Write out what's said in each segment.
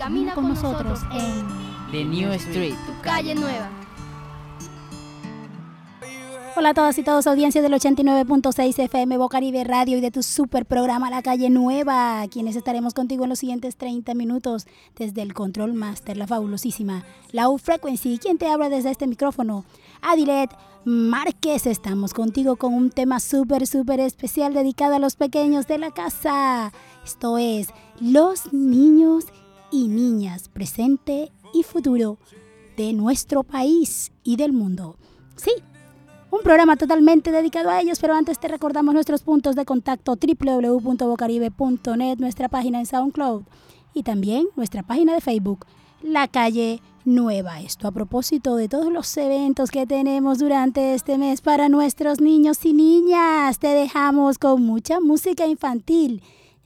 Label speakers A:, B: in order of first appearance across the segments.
A: camina con nosotros en
B: The New Street,
A: tu calle nueva.
C: Hola a todas y todos, audiencia del 89.6 FM Bocaribe Radio y de tu super programa La Calle Nueva, quienes estaremos contigo en los siguientes 30 minutos desde el Control Master, la fabulosísima Low Frequency. ¿Quién te habla desde este micrófono? Adilet Márquez, estamos contigo con un tema súper, súper especial dedicado a los pequeños de la casa. Esto es los niños y niñas, presente y futuro de nuestro país y del mundo. Sí, un programa totalmente dedicado a ellos, pero antes te recordamos nuestros puntos de contacto www.bocaribe.net, nuestra página en SoundCloud y también nuestra página de Facebook, La Calle Nueva. Esto a propósito de todos los eventos que tenemos durante este mes para nuestros niños y niñas. Te dejamos con mucha música infantil.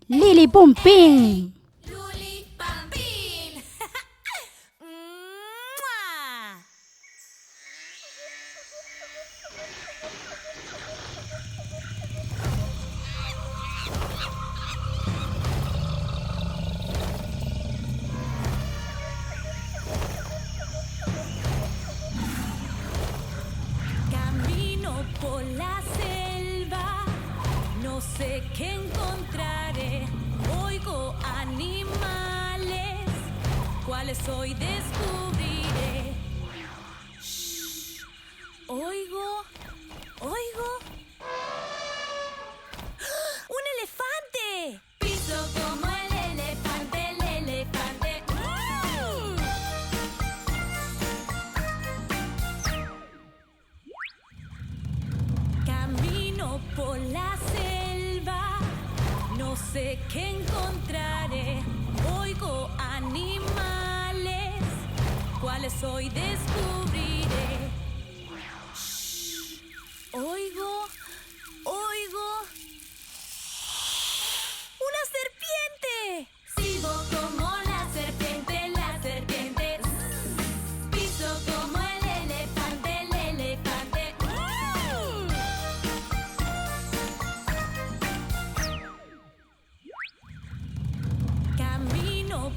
C: Lili Pumpín.
D: Oigo,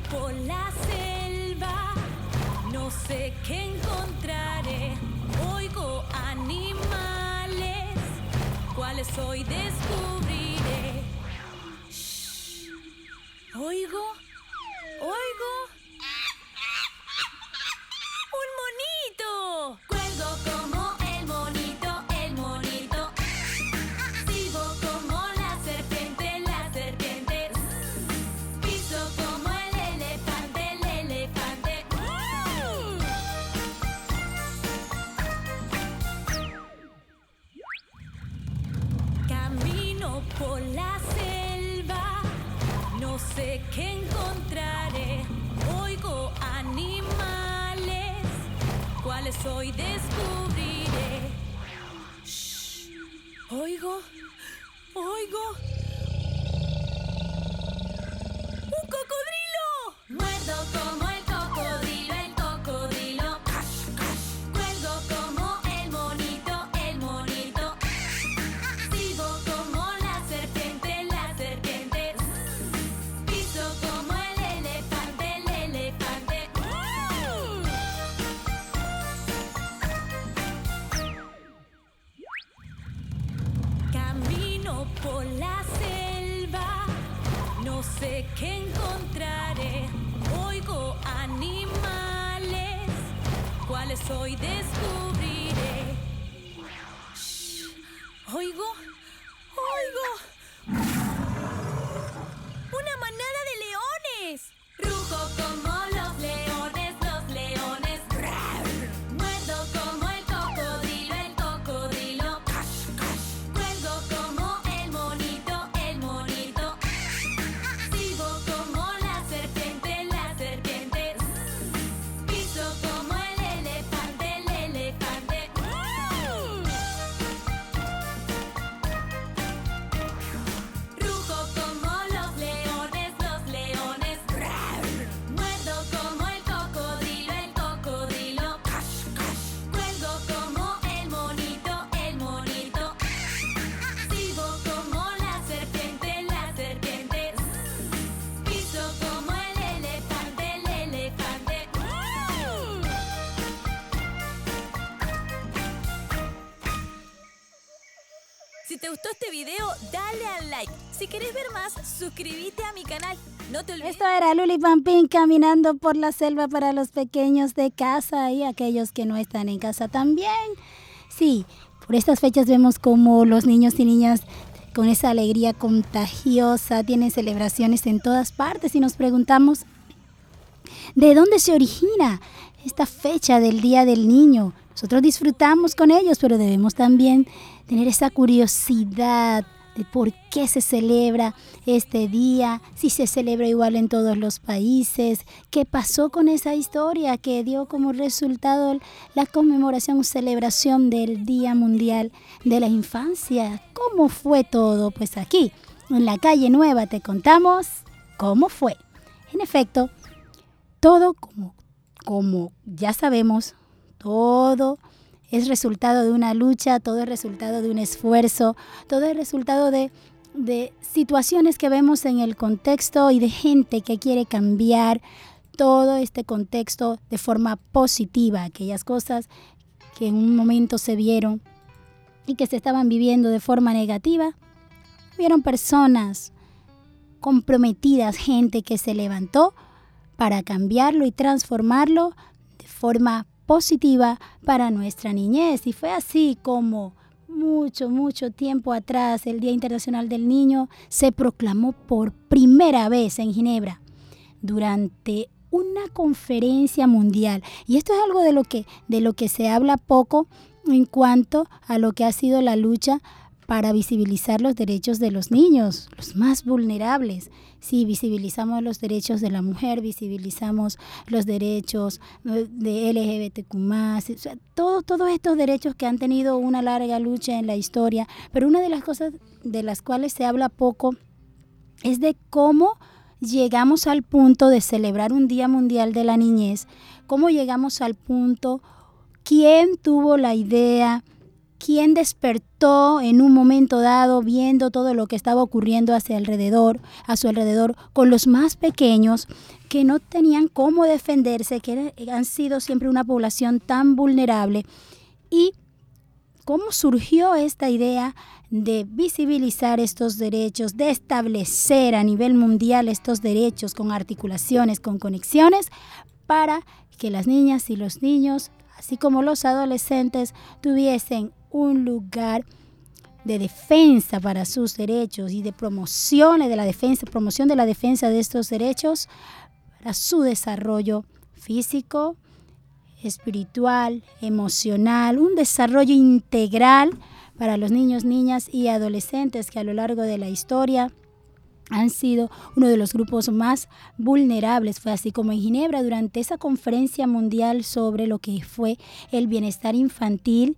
D: por la no sé qué encontraré. Oigo animales, cuáles hoy descubriré. Oigo, oigo. Cuáles hoy descubriré. Oigo, oigo. Oigo, oigo. Una te gustó este video, dale al like. Si querés ver más, suscríbete a mi canal. No te olvides.
C: Esto era Luli Pampín caminando por la selva para los pequeños de casa y aquellos que no están en casa también. Sí, por estas fechas vemos como los niños y niñas con esa alegría contagiosa tienen celebraciones en todas partes y nos preguntamos, ¿de dónde se origina esta fecha del Día del Niño? Nosotros disfrutamos con ellos, pero debemos también tener esa curiosidad de por qué se celebra este día, si se celebra igual en todos los países, qué pasó con esa historia que dio como resultado la conmemoración celebración del Día Mundial de la Infancia. ¿Cómo fue todo? Pues aquí, en la calle Nueva, te contamos cómo fue. En efecto, todo como, como ya sabemos, todo es resultado de una lucha, todo es resultado de un esfuerzo, todo es resultado de, situaciones que vemos en el contexto y de gente que quiere cambiar todo este contexto de forma positiva, aquellas cosas que en un momento se vieron y que se estaban viviendo de forma negativa, vieron personas comprometidas, gente que se levantó para cambiarlo y transformarlo de forma positiva para nuestra niñez. Y fue así como mucho, mucho tiempo atrás, el Día Internacional del Niño se proclamó por primera vez en Ginebra durante una conferencia mundial. Y esto es algo de lo que, de lo que se habla poco en cuanto a lo que ha sido la lucha para visibilizar los derechos de los niños, los más vulnerables. Si visibilizamos los derechos de la mujer, visibilizamos los derechos de LGBTQ+, todos estos derechos que han tenido una larga lucha en la historia. Pero una de las cosas de las cuales se habla poco es de cómo llegamos al punto de celebrar un Día Mundial de la Niñez, cómo llegamos al punto, quién tuvo la idea, quién despertó en un momento dado viendo todo lo que estaba ocurriendo hacia a su alrededor, con los más pequeños que no tenían cómo defenderse, que han sido siempre una población tan vulnerable. Y cómo surgió esta idea de visibilizar estos derechos, de establecer a nivel mundial estos derechos con articulaciones, con conexiones, para que las niñas y los niños, así como los adolescentes, tuviesen un lugar de defensa para sus derechos y de promoción de la defensa, promoción de la defensa de estos derechos para su desarrollo físico, espiritual, emocional, un desarrollo integral para los niños, niñas y adolescentes que a lo largo de la historia han sido uno de los grupos más vulnerables. Fue así como en Ginebra, durante esa conferencia mundial sobre lo que fue el bienestar infantil,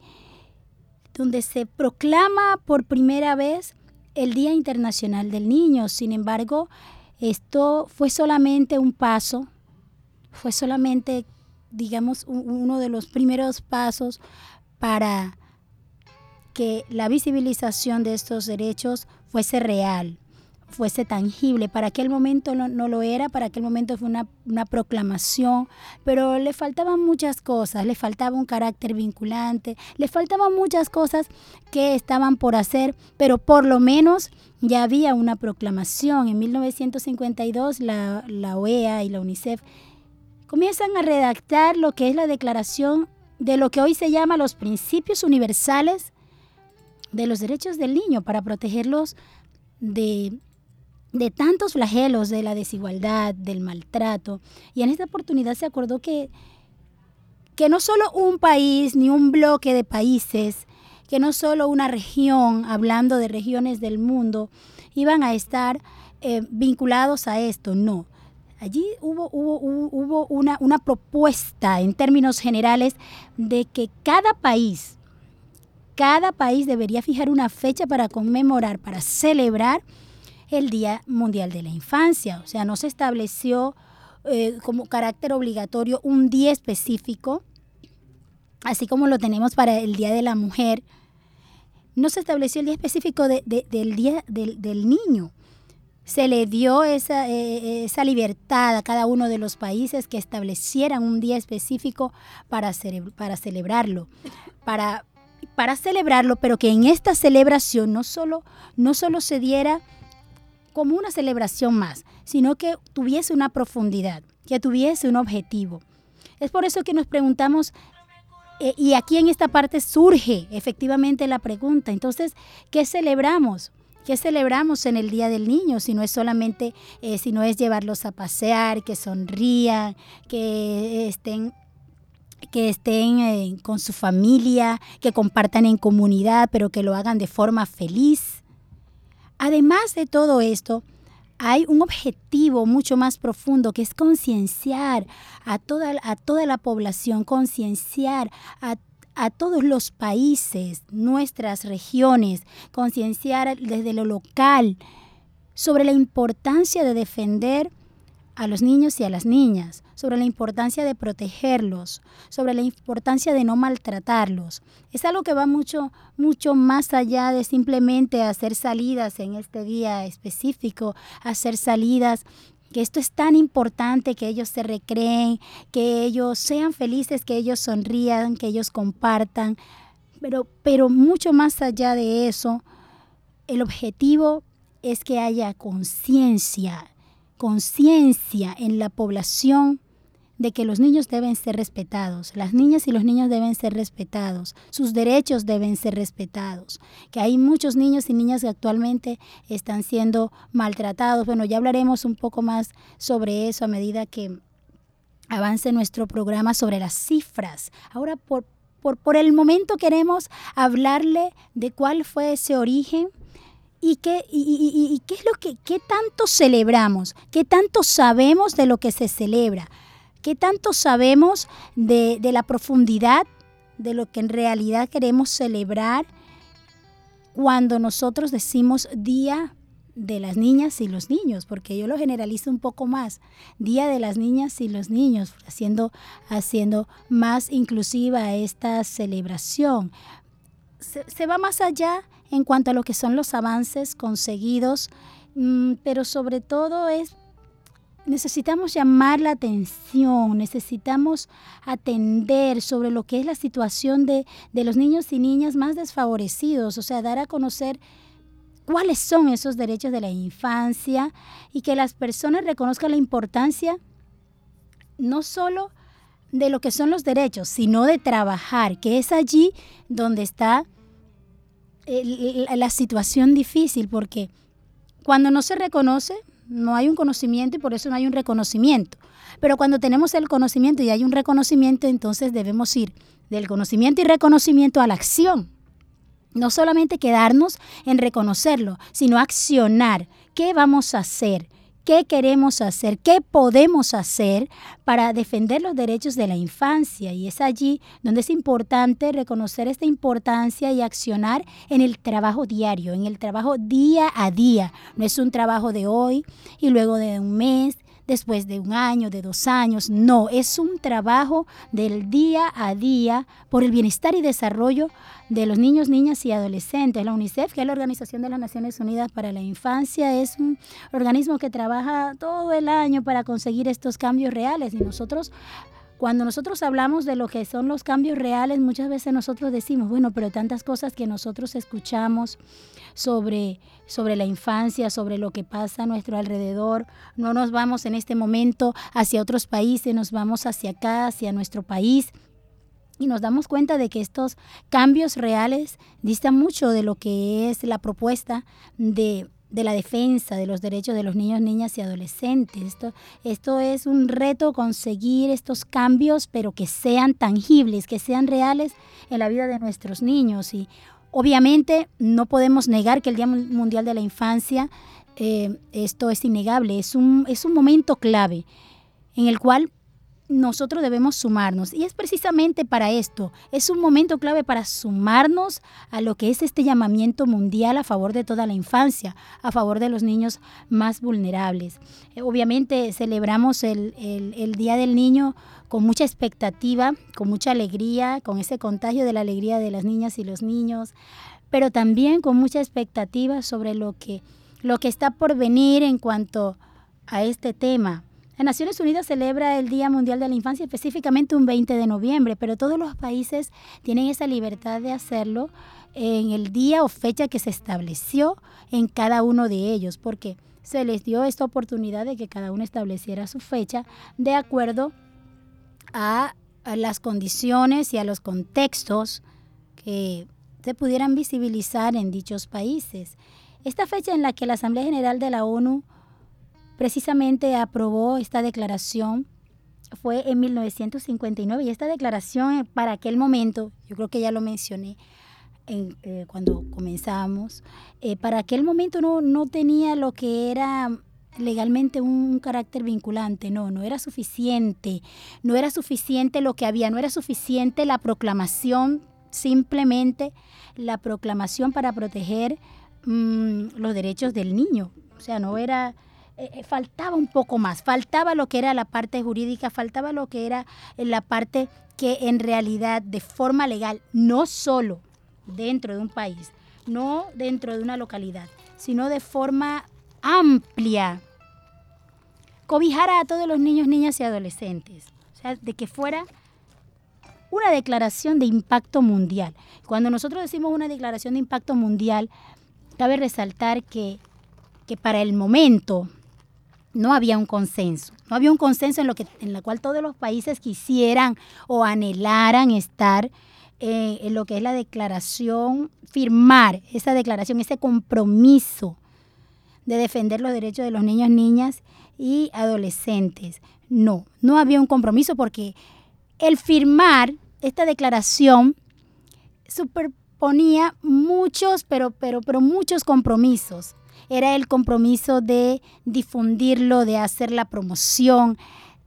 C: donde se proclama por primera vez el Día Internacional del Niño. Sin embargo, esto fue solamente un paso, fue solamente, digamos, uno de los primeros pasos para que la visibilización de estos derechos fuese real fuese tangible. Para aquel momento no, no, lo era, para aquel momento fue una, una, proclamación, pero le faltaban muchas cosas, le faltaba un carácter vinculante, le faltaban muchas cosas que estaban por hacer, pero por lo menos ya había una proclamación. En 1952 la, la OEA y la UNICEF comienzan a redactar lo que es la declaración de lo que hoy se llama los principios universales de los derechos del niño para protegerlos de de tantos flagelos de la desigualdad, del maltrato. Y en esta oportunidad se acordó que, que no solo un país ni un bloque de países, que no solo una región, hablando de regiones del mundo, iban a estar eh, vinculados a esto, no. Allí hubo, hubo, hubo una, una propuesta en términos generales de que cada país, cada país debería fijar una fecha para conmemorar, para celebrar el Día Mundial de la Infancia. O sea, no se estableció eh, como carácter obligatorio un día específico, así como lo tenemos para el Día de la Mujer. No se estableció el día específico del Día del, Niño. Se le dio esa, eh, esa libertad a cada uno de los países que establecieran un día específico para, para celebrarlo, para para celebrarlo, pero que en esta celebración no solo, no solo se diera como una celebración más, sino que tuviese una profundidad, que tuviese un objetivo. Es por eso que nos preguntamos, eh, y aquí en esta parte surge efectivamente la pregunta, entonces, ¿qué celebramos? ¿Qué celebramos en el Día del Niño? Si no es solamente, eh, si no es llevarlos a pasear, que sonrían, que estén que estén eh, con su familia, que compartan en comunidad, pero que lo hagan de forma feliz. Además de todo esto, hay un objetivo mucho más profundo que es concienciar a toda, a toda la población, concienciar a, a todos los países, nuestras regiones, concienciar desde lo local sobre la importancia de defender a los niños y a las niñas, sobre la importancia de protegerlos, sobre la importancia de no maltratarlos. Es algo que va mucho, mucho más allá de simplemente hacer salidas en este día específico, hacer salidas que esto es tan importante, que ellos se recreen, que ellos sean felices, que ellos sonrían, que ellos compartan, pero, pero mucho más allá de eso, el objetivo es que haya conciencia conciencia en la población de que los niños deben ser respetados, las niñas y los niños deben ser respetados, sus derechos deben ser respetados, que hay muchos niños y niñas que actualmente están siendo maltratados. Bueno, ya hablaremos un poco más sobre eso a medida que avance nuestro programa sobre las cifras. Ahora, por, por, por el momento queremos hablarle de cuál fue ese origen ¿Y qué, y, qué es lo que qué tanto celebramos? ¿Qué tanto sabemos de lo que se celebra? ¿Qué tanto sabemos de, de la profundidad de lo que en realidad queremos celebrar cuando nosotros decimos Día de las Niñas y los Niños? Porque yo lo generalizo un poco más. Día de las Niñas y los Niños, haciendo, haciendo más inclusiva esta celebración. Se, se va más allá en cuanto a lo que son los avances conseguidos, mm, pero sobre todo es necesitamos llamar la atención, necesitamos atender sobre lo que es la situación de, de, los niños y niñas más desfavorecidos, o sea, dar a conocer cuáles son esos derechos de la infancia y que las personas reconozcan la importancia no solo de lo que son los derechos, sino de trabajar, que es allí donde está la situación difícil porque cuando no se reconoce, no hay un conocimiento y por eso no hay un reconocimiento. Pero cuando tenemos el conocimiento y hay un reconocimiento, entonces debemos ir del conocimiento y reconocimiento a la acción. No solamente quedarnos en reconocerlo, sino accionar. ¿Qué vamos a hacer? Qué queremos hacer, qué podemos hacer para defender los derechos de la infancia. Y es allí donde es importante reconocer esta importancia y accionar en el trabajo diario, en el trabajo día a día. No es un trabajo de hoy y luego de un mes después de un año, de dos años. No, es un trabajo del día a día por el bienestar y desarrollo de los niños, niñas y adolescentes. La UNICEF, que es la Organización de las Naciones Unidas para la Infancia, es un organismo que trabaja todo el año para conseguir estos cambios reales y nosotros cuando nosotros hablamos de lo que son los cambios reales, muchas veces nosotros decimos, bueno, pero tantas cosas que nosotros escuchamos sobre, sobre la infancia, sobre lo que pasa a nuestro alrededor, no nos vamos en este momento hacia otros países, nos vamos hacia acá, hacia nuestro país. Y nos damos cuenta de que estos cambios reales distan mucho de lo que es la propuesta de de la defensa de los derechos de los niños, niñas y adolescentes. Esto, esto es un reto conseguir estos cambios, pero que sean tangibles, que sean reales en la vida de nuestros niños. Y obviamente no podemos negar que el Día Mundial de la Infancia, eh, esto es innegable, es un, es un momento clave en el cual nosotros debemos sumarnos. Y es precisamente para esto, es un momento clave para sumarnos a lo que es este llamamiento mundial a favor de toda la infancia, a favor de los niños más vulnerables. Eh, obviamente celebramos el, el, Día del Niño con mucha expectativa, con mucha alegría, con ese contagio de la alegría de las niñas y los niños, pero también con mucha expectativa sobre lo que, lo que está por venir en cuanto a este tema Las Naciones Unidas celebra el Día Mundial de la Infancia específicamente un 20 de noviembre, pero todos los países tienen esa libertad de hacerlo en el día o fecha que se estableció en cada uno de ellos, porque se les dio esta oportunidad de que cada uno estableciera su fecha de acuerdo a, a las condiciones y a los contextos que se pudieran visibilizar en dichos países. Esta fecha en la que la Asamblea General de la ONU precisamente aprobó esta declaración fue en 1959 y esta declaración para aquel momento, yo creo que ya lo mencioné en, eh, cuando comenzamos, eh, para aquel momento no, no tenía lo que era legalmente un carácter vinculante, no, no era suficiente, no era suficiente lo que había, no era suficiente la proclamación, simplemente la proclamación para proteger mmm, los derechos del niño, o sea, no era eh, eh, faltaba un poco más, faltaba lo que era la parte jurídica, faltaba lo que era eh, la parte que en realidad de forma legal, no solo dentro de un país, no dentro de una localidad, sino de forma amplia, cobijara a todos los niños, niñas y adolescentes. O sea, de que fuera una declaración de impacto mundial. Cuando nosotros decimos una declaración de impacto mundial, cabe resaltar que, que para el momento no había un consenso. No había un consenso en lo que en la cual todos los países quisieran o anhelaran estar eh, en lo que es la declaración, firmar esa declaración, ese compromiso de defender los derechos de los niños, niñas y adolescentes. No, no había un compromiso porque el firmar esta declaración superponía muchos, pero, pero, pero muchos compromisos era el compromiso de difundirlo, de hacer la promoción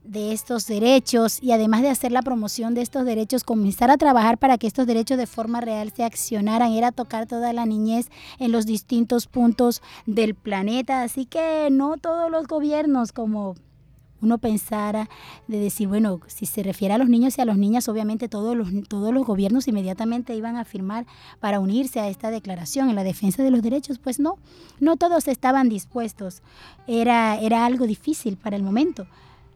C: de estos derechos y además de hacer la promoción de estos derechos, comenzar a trabajar para que estos derechos de forma real se accionaran, era tocar toda la niñez en los distintos puntos del planeta. Así que no todos los gobiernos como uno pensara de decir, bueno, si se refiere a los niños y a las niñas, obviamente todos los, todos los gobiernos inmediatamente iban a firmar para unirse a esta declaración en la defensa de los derechos, pues no, no todos estaban dispuestos, era, era algo difícil para el momento.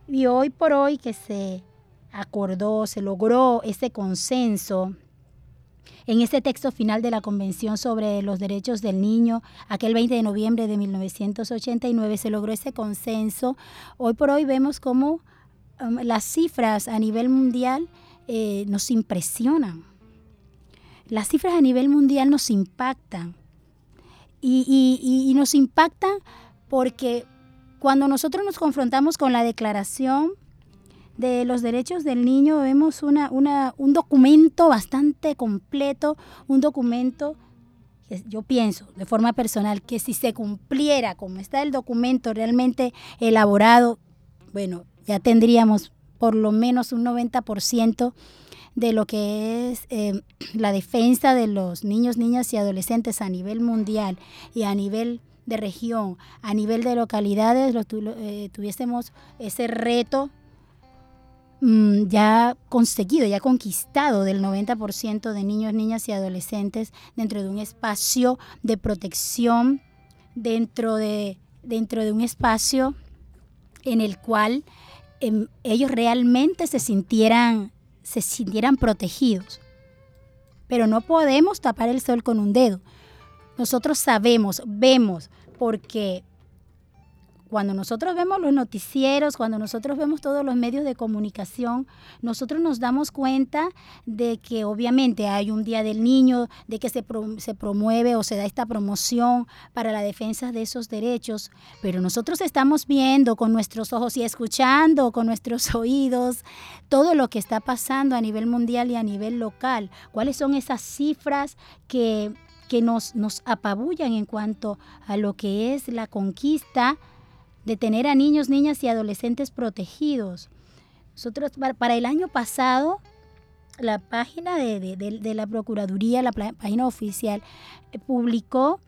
C: Y hoy por hoy que se acordó, se logró ese consenso en ese texto final de la Convención sobre los Derechos del Niño, aquel 20 de noviembre de 1989, se logró ese consenso. Hoy por hoy vemos cómo um, las cifras a nivel mundial eh, nos impresionan. Las cifras a nivel mundial nos impactan. Y, y, y nos impactan porque cuando nosotros nos confrontamos con la declaración de los derechos del niño vemos una, una, un documento bastante completo, un documento que yo pienso de forma personal que si se cumpliera como está el documento realmente elaborado, bueno, ya tendríamos por lo menos un 90% de lo que es eh, la defensa de los niños, niñas y adolescentes a nivel mundial y a nivel de región, a nivel de localidades, lo, eh, tuviésemos ese reto Mm, ya conseguido, ya conquistado del 90% de niños, niñas y adolescentes dentro de un espacio de protección, dentro de, dentro de un espacio en el cual em, ellos realmente se sintieran, se sintieran protegidos. Pero no podemos tapar el sol con un dedo. Nosotros sabemos, vemos, porque cuando nosotros vemos los noticieros, cuando nosotros vemos todos los medios de comunicación, nosotros nos damos cuenta de que obviamente hay un Día del Niño, de que se, se promueve o se da esta promoción para la defensa de esos derechos, pero nosotros estamos viendo con nuestros ojos y escuchando con nuestros oídos todo lo que está pasando a nivel mundial y a nivel local. ¿Cuáles son esas cifras que que nos, nos apabullan en cuanto a lo que es la conquista de tener a niños, niñas y adolescentes protegidos. Nosotros, para el año pasado, la página de, la Procuraduría, la página oficial, eh, publicó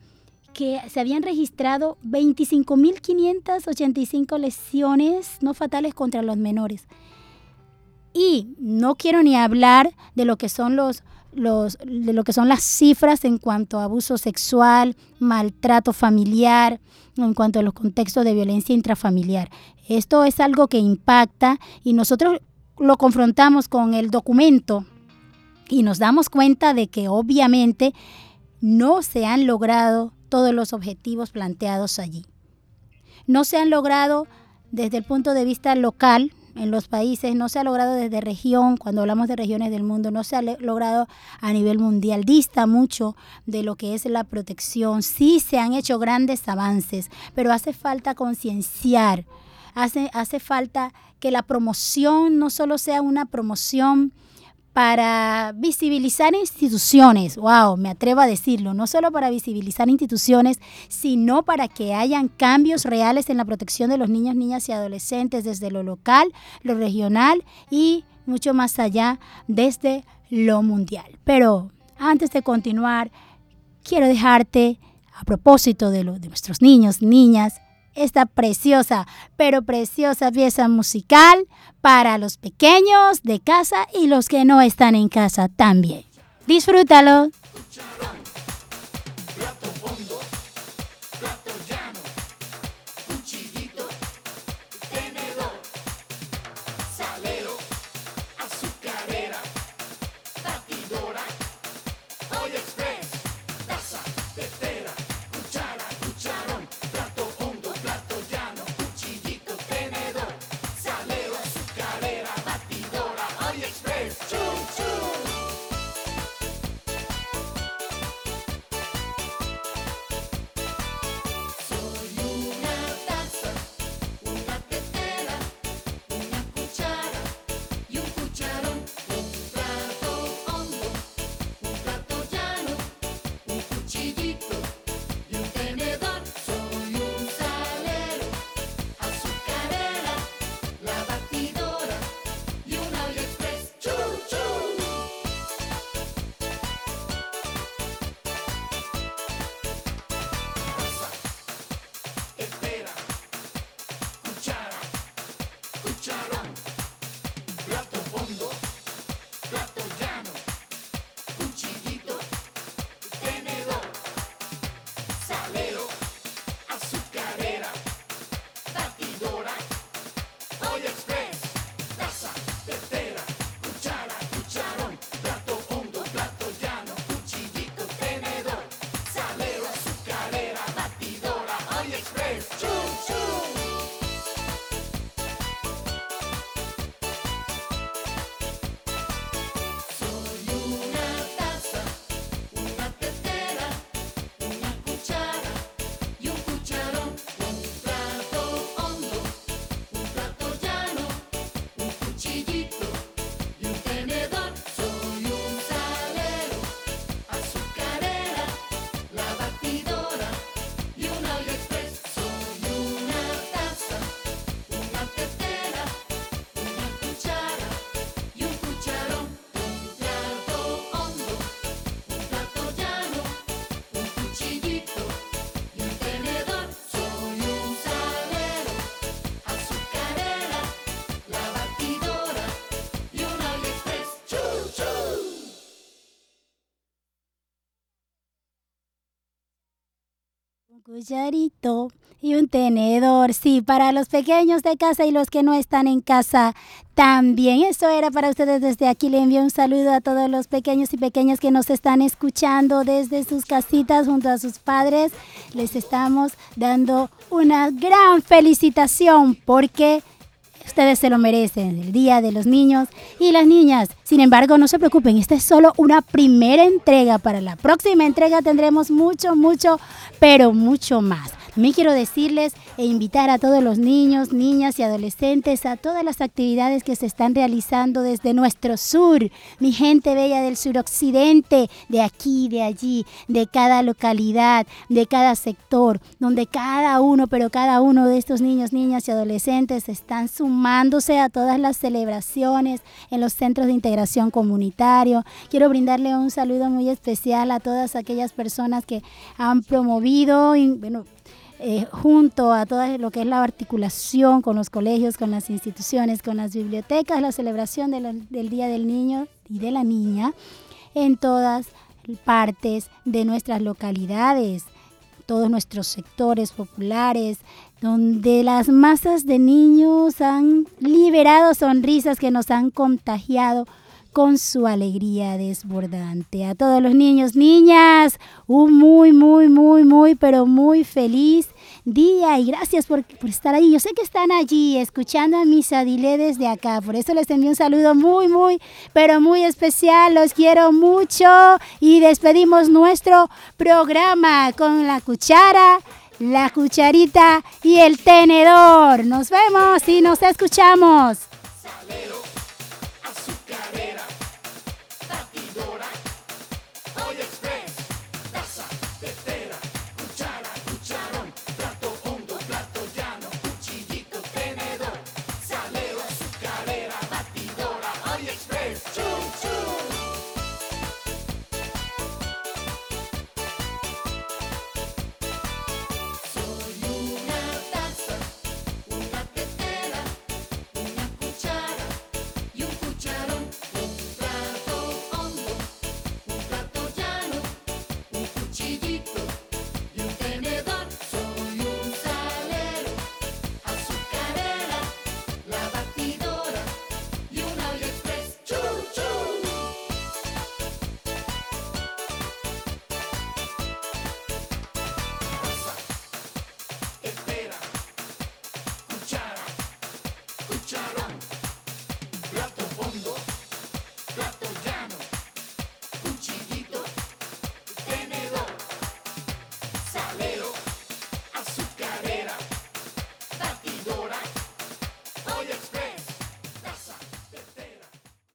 C: que se habían registrado 25.585 lesiones no fatales contra los menores. Y no quiero ni hablar de lo que son los, los, de lo que son las cifras en cuanto a abuso sexual, maltrato familiar, en cuanto a los contextos de violencia intrafamiliar. Esto es algo que impacta y nosotros lo confrontamos con el documento y nos damos cuenta de que obviamente no se han logrado todos los objetivos planteados allí. No se han logrado desde el punto de vista local, en los países, no se ha logrado desde región, cuando hablamos de regiones del mundo, no se ha logrado a nivel mundial, dista mucho de lo que es la protección. Sí se han hecho grandes avances, pero hace falta concienciar, hace, hace falta que la promoción no solo sea una promoción para visibilizar instituciones, wow, me atrevo a decirlo, no solo para visibilizar instituciones, sino para que hayan cambios reales en la protección de los niños, niñas y adolescentes desde lo local, lo regional y mucho más allá desde lo mundial. Pero antes de continuar, quiero dejarte a propósito de, lo, de nuestros niños, niñas, esta preciosa, pero preciosa pieza musical para los pequeños de casa y los que no están en casa también. Disfrútalo. Cucharito y un tenedor. Sí, para los pequeños de casa y los que no están en casa también. Eso era para ustedes desde aquí. Le envío un saludo a todos los pequeños y pequeñas que nos están escuchando desde sus casitas junto a sus padres. Les estamos dando una gran felicitación porque ustedes se lo merecen, el Día de los Niños y las Niñas. Sin embargo, no se preocupen, esta es solo una primera entrega. Para la próxima entrega tendremos mucho, mucho, pero mucho más. También quiero decirles e invitar a todos los niños, niñas y adolescentes a todas las actividades que se están realizando desde nuestro sur, mi gente bella del suroccidente, de aquí, de allí, de cada localidad, de cada sector, donde cada uno, pero cada uno de estos niños, niñas y adolescentes están sumándose a todas las celebraciones en los centros de integración comunitario. Quiero brindarle un saludo muy especial a todas aquellas personas que han promovido, bueno, eh, junto a todo lo que es la articulación con los colegios, con las instituciones, con las bibliotecas, la celebración del Día del Niño y de la Niña. en todas partes de nuestras localidades, todos nuestros sectores populares, donde las masas de niños han liberado sonrisas que nos han contagiado con su alegría desbordante. A todos los niños, niñas, un muy, muy, muy, muy, pero muy feliz día y gracias por, estar ahí. Yo sé que están allí escuchando a mis adile desde acá, por eso les envío un saludo muy, muy, pero muy especial. Los quiero mucho y despedimos nuestro programa con la cuchara la cucharita y el tenedor. Nos vemos y nos escuchamos.